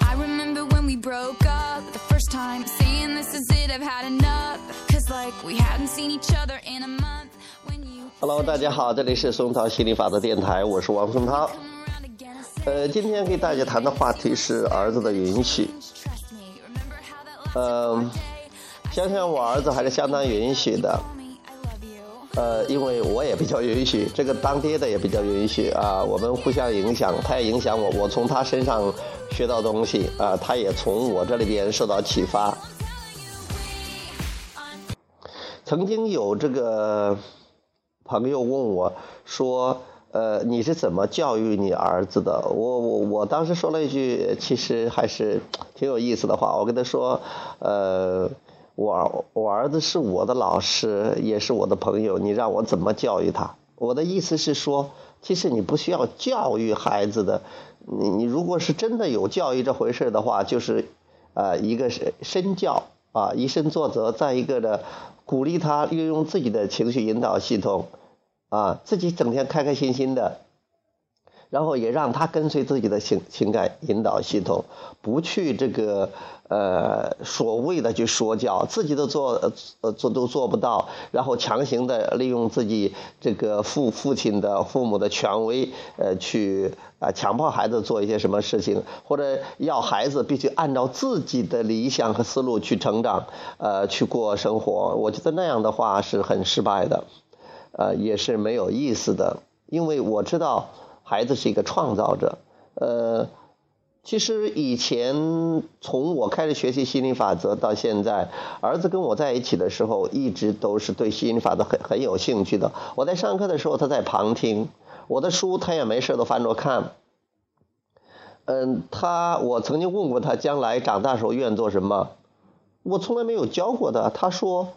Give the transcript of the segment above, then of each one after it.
I remember when we broke up the first time, saying this is it, I've had enough. Cause like we hadn't seen each other in a month. When you Hello，大家好，这里是松涛心理法则电台，我是王松涛。呃，今天给大家谈的话题是儿子的允许。嗯、想想我儿子还是相当允许的。呃，因为我也比较允许，这个当爹的也比较允许啊，我们互相影响，他也影响我，我从他身上学到东西啊，他也从我这里边受到启发。曾经有这个朋友问我说：“呃，你是怎么教育你儿子的？”我我我当时说了一句，其实还是挺有意思的话。我跟他说：“呃，我我儿子是我的老师，也是我的朋友，你让我怎么教育他？”我的意思是说，其实你不需要教育孩子的，你你如果是真的有教育这回事的话，就是呃，一个是身教啊，以身作则；再一个呢，鼓励他运用自己的情绪引导系统啊，自己整天开开心心的，然后也让他跟随自己的情情感引导系统，不去这个呃所谓的去说教，自己都做呃做都做不到，然后强行的利用自己这个父父亲的父母的权威呃去啊、强迫孩子做一些什么事情，或者要孩子必须按照自己的理想和思路去成长，呃去过生活，我觉得那样的话是很失败的。呃，也是没有意思的，因为我知道孩子是一个创造者。呃，其实以前从我开始学习心理法则到现在，儿子跟我在一起的时候，一直都是对心理法则很很有兴趣的。我在上课的时候，他在旁听，我的书他也没事都翻着看。嗯，他我曾经问过他，将来长大时候愿做什么？我从来没有教过他。他说。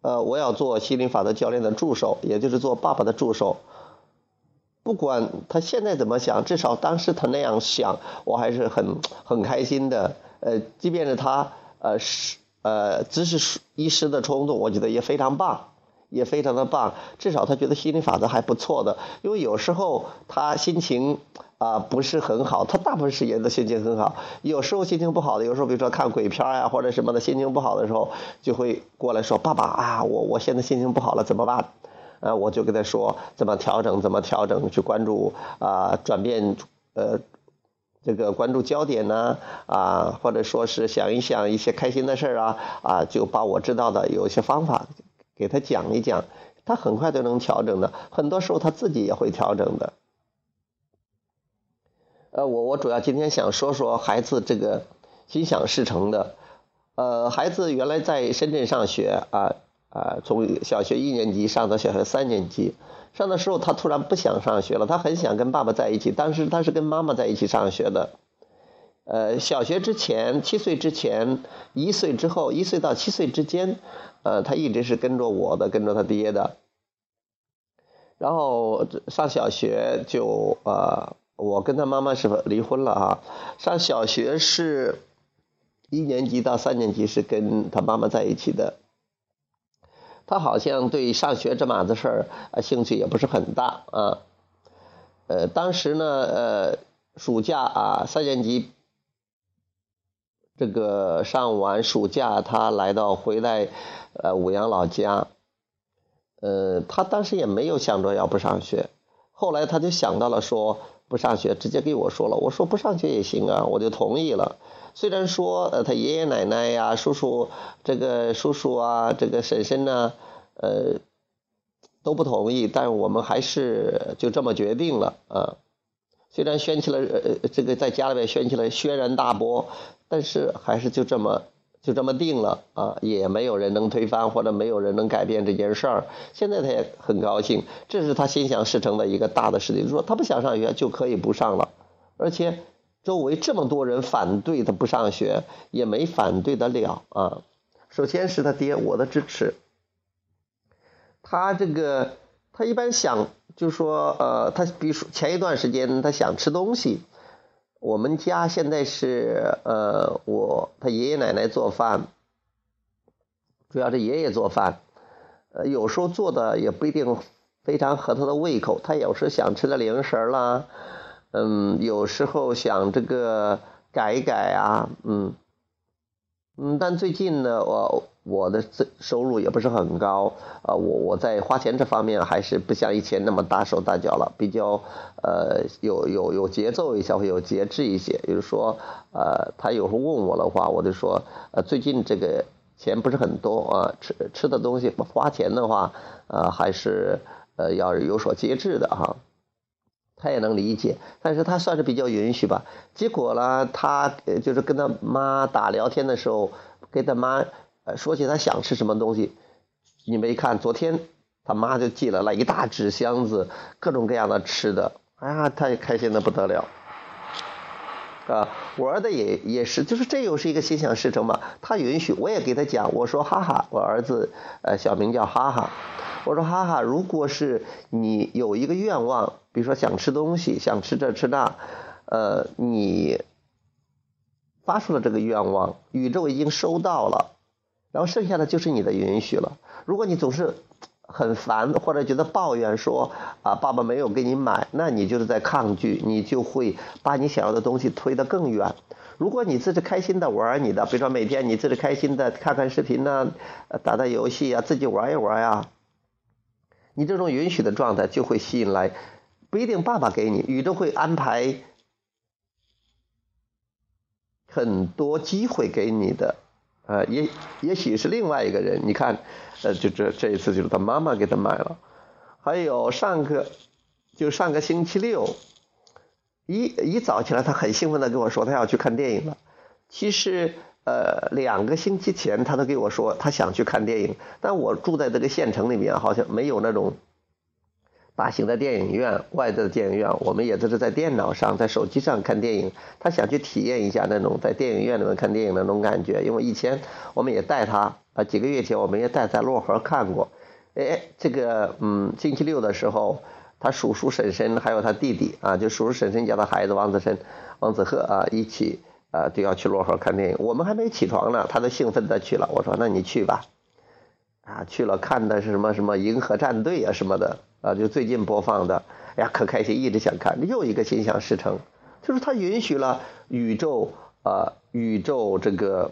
呃，我要做心灵法则教练的助手，也就是做爸爸的助手。不管他现在怎么想，至少当时他那样想，我还是很很开心的。呃，即便是他呃是呃只是一时的冲动，我觉得也非常棒，也非常的棒。至少他觉得心理法则还不错的，因为有时候他心情。啊、不是很好，他大部分时间都心情很好。有时候心情不好的，有时候比如说看鬼片呀、或者什么的，心情不好的时候，就会过来说：“爸爸啊，我我现在心情不好了，怎么办？”呃，我就跟他说怎么调整，怎么调整，去关注啊、转变呃这个关注焦点呢啊，或者说是想一想一些开心的事儿啊啊，就把我知道的有一些方法给他讲一讲，他很快就能调整的。很多时候他自己也会调整的。呃，我我主要今天想说说孩子这个心想事成的。呃，孩子原来在深圳上学啊啊，从小学一年级上到小学三年级，上的时候他突然不想上学了，他很想跟爸爸在一起，当时他是跟妈妈在一起上学的。呃，小学之前，七岁之前，一岁之后，一岁到七岁之间，呃，他一直是跟着我的，跟着他爹的。然后上小学就呃。我跟他妈妈是离婚了啊，上小学是一年级到三年级是跟他妈妈在一起的。他好像对上学这码子事儿啊兴趣也不是很大啊。呃，当时呢，呃，暑假啊，三年级这个上完暑假，他来到回来呃五阳老家，呃，他当时也没有想着要不上学，后来他就想到了说。不上学，直接给我说了。我说不上学也行啊，我就同意了。虽然说呃，他爷爷奶奶呀、叔叔这个叔叔啊、这个婶婶呢，呃，都不同意，但我们还是就这么决定了啊。虽然掀起了呃这个在家里面掀起了轩然大波，但是还是就这么。就这么定了啊，也没有人能推翻，或者没有人能改变这件事儿。现在他也很高兴，这是他心想事成的一个大的事情。说他不想上学就可以不上了，而且周围这么多人反对他不上学，也没反对得了啊。首先是他爹我的支持，他这个他一般想就说呃，他比如说前一段时间他想吃东西。我们家现在是呃，我他爷爷奶奶做饭，主要是爷爷做饭，呃，有时候做的也不一定非常合他的胃口。他有时候想吃的零食啦，嗯，有时候想这个改一改啊，嗯，嗯，但最近呢，我。我的收入也不是很高，啊，我我在花钱这方面还是不像以前那么大手大脚了，比较呃有有有节奏一些，会有节制一些。就是说，呃，他有时候问我的话，我就说，呃，最近这个钱不是很多啊，吃吃的东西花钱的话，呃，还是呃要有所节制的哈。他也能理解，但是他算是比较允许吧。结果呢，他就是跟他妈打聊天的时候，跟他妈。说起他想吃什么东西，你没看昨天他妈就寄来了一大纸箱子各种各样的吃的，哎呀，他也开心的不得了，啊，我儿子也也是，就是这又是一个心想事成嘛。他允许，我也给他讲，我说哈哈，我儿子呃小名叫哈哈，我说哈哈，如果是你有一个愿望，比如说想吃东西，想吃这吃那，呃，你发出了这个愿望，宇宙已经收到了。然后剩下的就是你的允许了。如果你总是很烦或者觉得抱怨说啊爸爸没有给你买，那你就是在抗拒，你就会把你想要的东西推得更远。如果你自己开心的玩你的，比如说每天你自己开心的看看视频呢，打打游戏啊，自己玩一玩呀，你这种允许的状态就会吸引来，不一定爸爸给你，宇宙会安排很多机会给你的。呃，也也许是另外一个人，你看，呃，就这这一次就是他妈妈给他买了，还有上个就上个星期六，一一早起来，他很兴奋的跟我说他要去看电影了。其实呃两个星期前他都跟我说他想去看电影，但我住在这个县城里面，好像没有那种。大型的电影院，外在的电影院，我们也都是在电脑上、在手机上看电影。他想去体验一下那种在电影院里面看电影的那种感觉，因为以前我们也带他啊，几个月前我们也带在漯河看过。哎，这个嗯，星期六的时候，他叔叔婶婶还有他弟弟啊，就叔叔婶婶家的孩子王子申、王子赫啊，一起啊就要去漯河看电影。我们还没起床呢，他都兴奋的去了。我说那你去吧，啊去了看的是什么什么银河战队啊什么的。啊，就最近播放的，哎呀，可开心，一直想看。又一个心想事成，就是他允许了宇宙啊，宇宙这个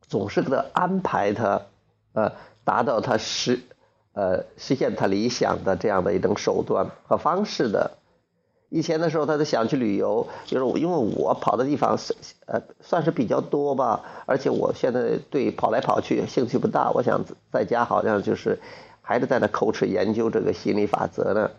总是给他安排他，呃，达到他实呃实现他理想的这样的一种手段和方式的。以前的时候，他就想去旅游，就是因为我跑的地方是呃算是比较多吧，而且我现在对跑来跑去兴趣不大，我想在家好像就是。还是在那口齿研究这个心理法则呢，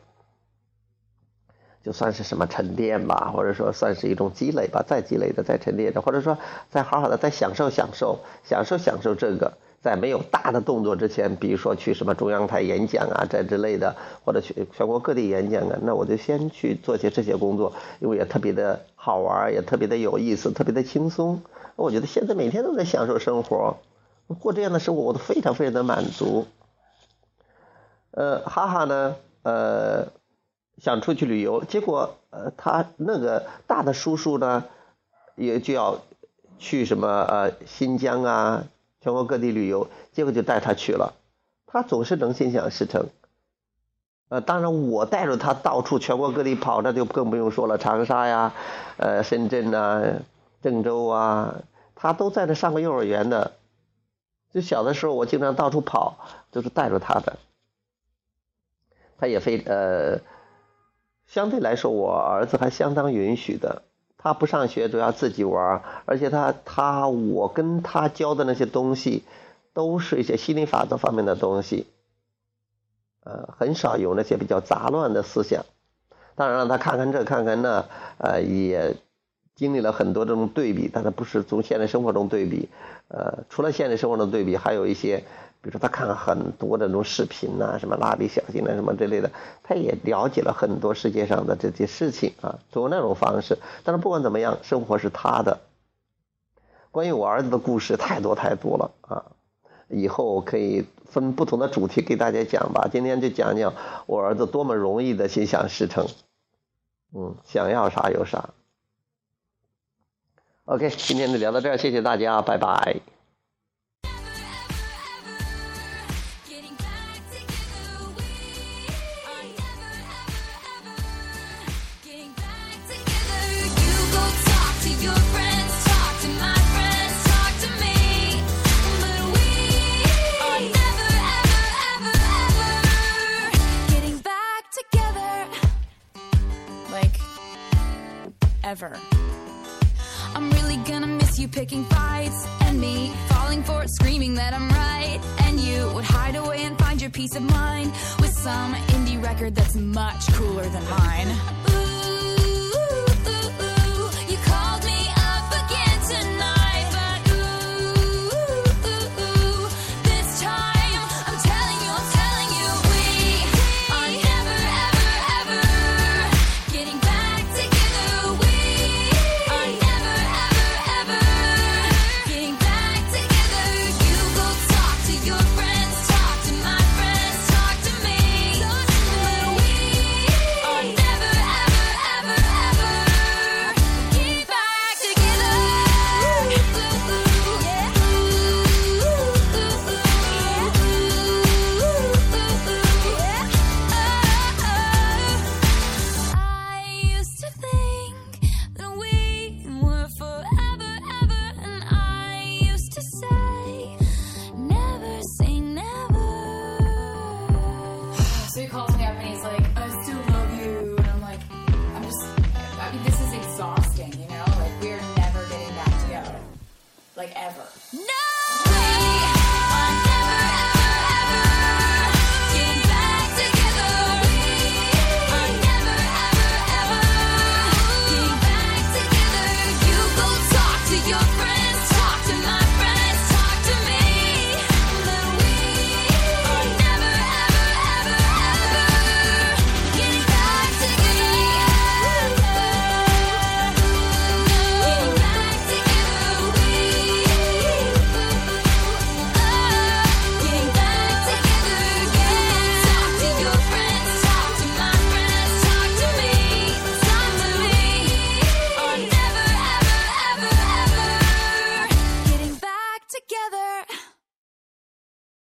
就算是什么沉淀吧，或者说算是一种积累吧，再积累的，再沉淀的，或者说再好好的再享受享受享受享受这个，在没有大的动作之前，比如说去什么中央台演讲啊这之类的，或者去全国各地演讲啊，那我就先去做些这些工作，因为也特别的好玩，也特别的有意思，特别的轻松。我觉得现在每天都在享受生活，过这样的生活，我都非常非常的满足。呃，哈哈呢，呃，想出去旅游，结果呃，他那个大的叔叔呢，也就要去什么呃新疆啊，全国各地旅游，结果就带他去了。他总是能心想事成。呃，当然我带着他到处全国各地跑，那就更不用说了，长沙呀，呃，深圳呐，郑州啊，他都在那上过幼儿园的。就小的时候，我经常到处跑，都是带着他的。他也非呃，相对来说，我儿子还相当允许的。他不上学，都要自己玩而且他他我跟他教的那些东西，都是一些心理法则方面的东西，呃，很少有那些比较杂乱的思想。当然了他看看这看看那，呃，也经历了很多这种对比，但是不是从现实生活中对比，呃，除了现实生活中对比，还有一些。比如说，他看了很多的那种视频呐，什么蜡笔小新啊，什么之类的，他也了解了很多世界上的这些事情啊，通过那种方式。但是不管怎么样，生活是他的。关于我儿子的故事太多太多了啊，以后可以分不同的主题给大家讲吧。今天就讲讲我儿子多么容易的心想事成，嗯，想要啥有啥。OK，今天就聊到这儿，谢谢大家，拜拜。ever picking fights and me falling for it, screaming that I'm right. And you would hide away and find your peace of mind with some indie record that's much cooler than mine. Ooh. to think.